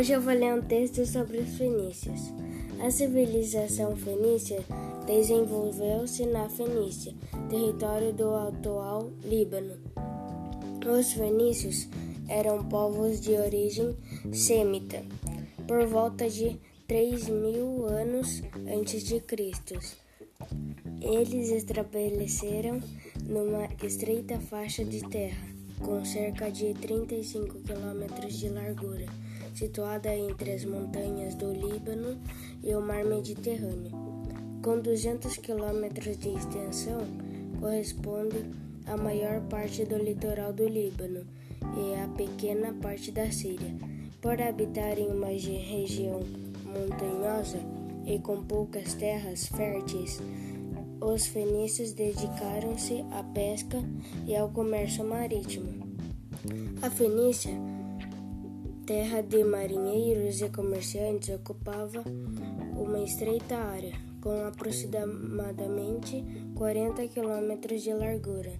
Hoje eu vou ler um texto sobre os fenícios. A civilização fenícia desenvolveu-se na Fenícia, território do atual Líbano. Os fenícios eram povos de origem semita, por volta de 3 mil anos antes de Cristo. Eles estabeleceram numa estreita faixa de terra, com cerca de 35 quilômetros de largura, situada entre as montanhas do Líbano e o mar Mediterrâneo. Com 200 quilômetros de extensão, corresponde à maior parte do litoral do Líbano e a pequena parte da Síria. Por habitar em uma região montanhosa e com poucas terras férteis, os fenícios dedicaram-se à pesca e ao comércio marítimo. A Fenícia, terra de marinheiros e comerciantes, ocupava uma estreita área, com aproximadamente 40 quilômetros de largura,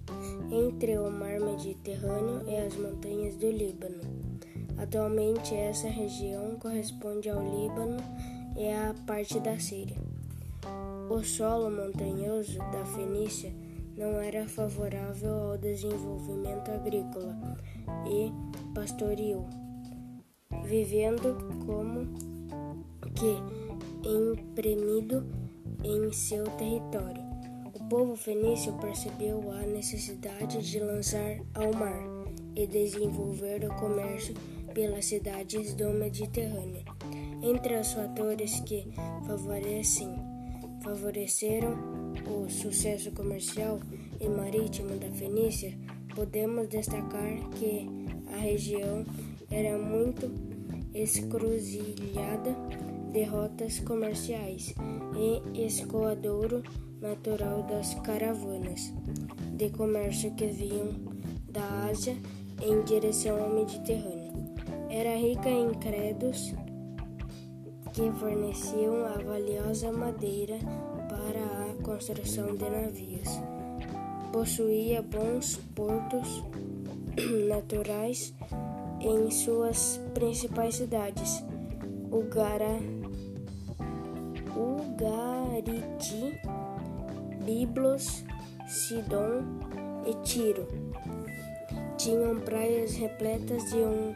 entre o mar Mediterrâneo e as montanhas do Líbano. Atualmente, essa região corresponde ao Líbano e à parte da Síria. O solo montanhoso da Fenícia não era favorável ao desenvolvimento agrícola e pastoril, vivendo como que imprimido em seu território. O povo fenício percebeu a necessidade de lançar ao mar e desenvolver o comércio pelas cidades do Mediterrâneo. Entre os fatores que favorecem favoreceram o sucesso comercial e marítimo da Fenícia, podemos destacar que a região era muito escruzilhada de rotas comerciais e escoadouro natural das caravanas de comércio que vinham da Ásia em direção ao Mediterrâneo. Era rica em credos que forneciam a valiosa madeira para a construção de navios. Possuía bons portos naturais em suas principais cidades, Ugara, Ugariti, Biblos, Sidon e Tiro. Tinham praias repletas de um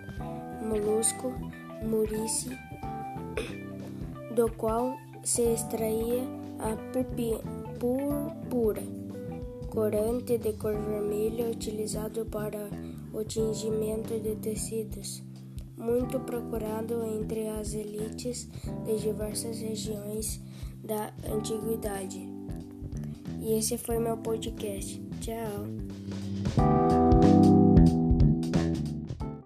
molusco, murici, do qual se extraía a púrpura, corante de cor vermelha utilizado para o tingimento de tecidos, muito procurado entre as elites de diversas regiões da antiguidade. E esse foi meu podcast. Tchau!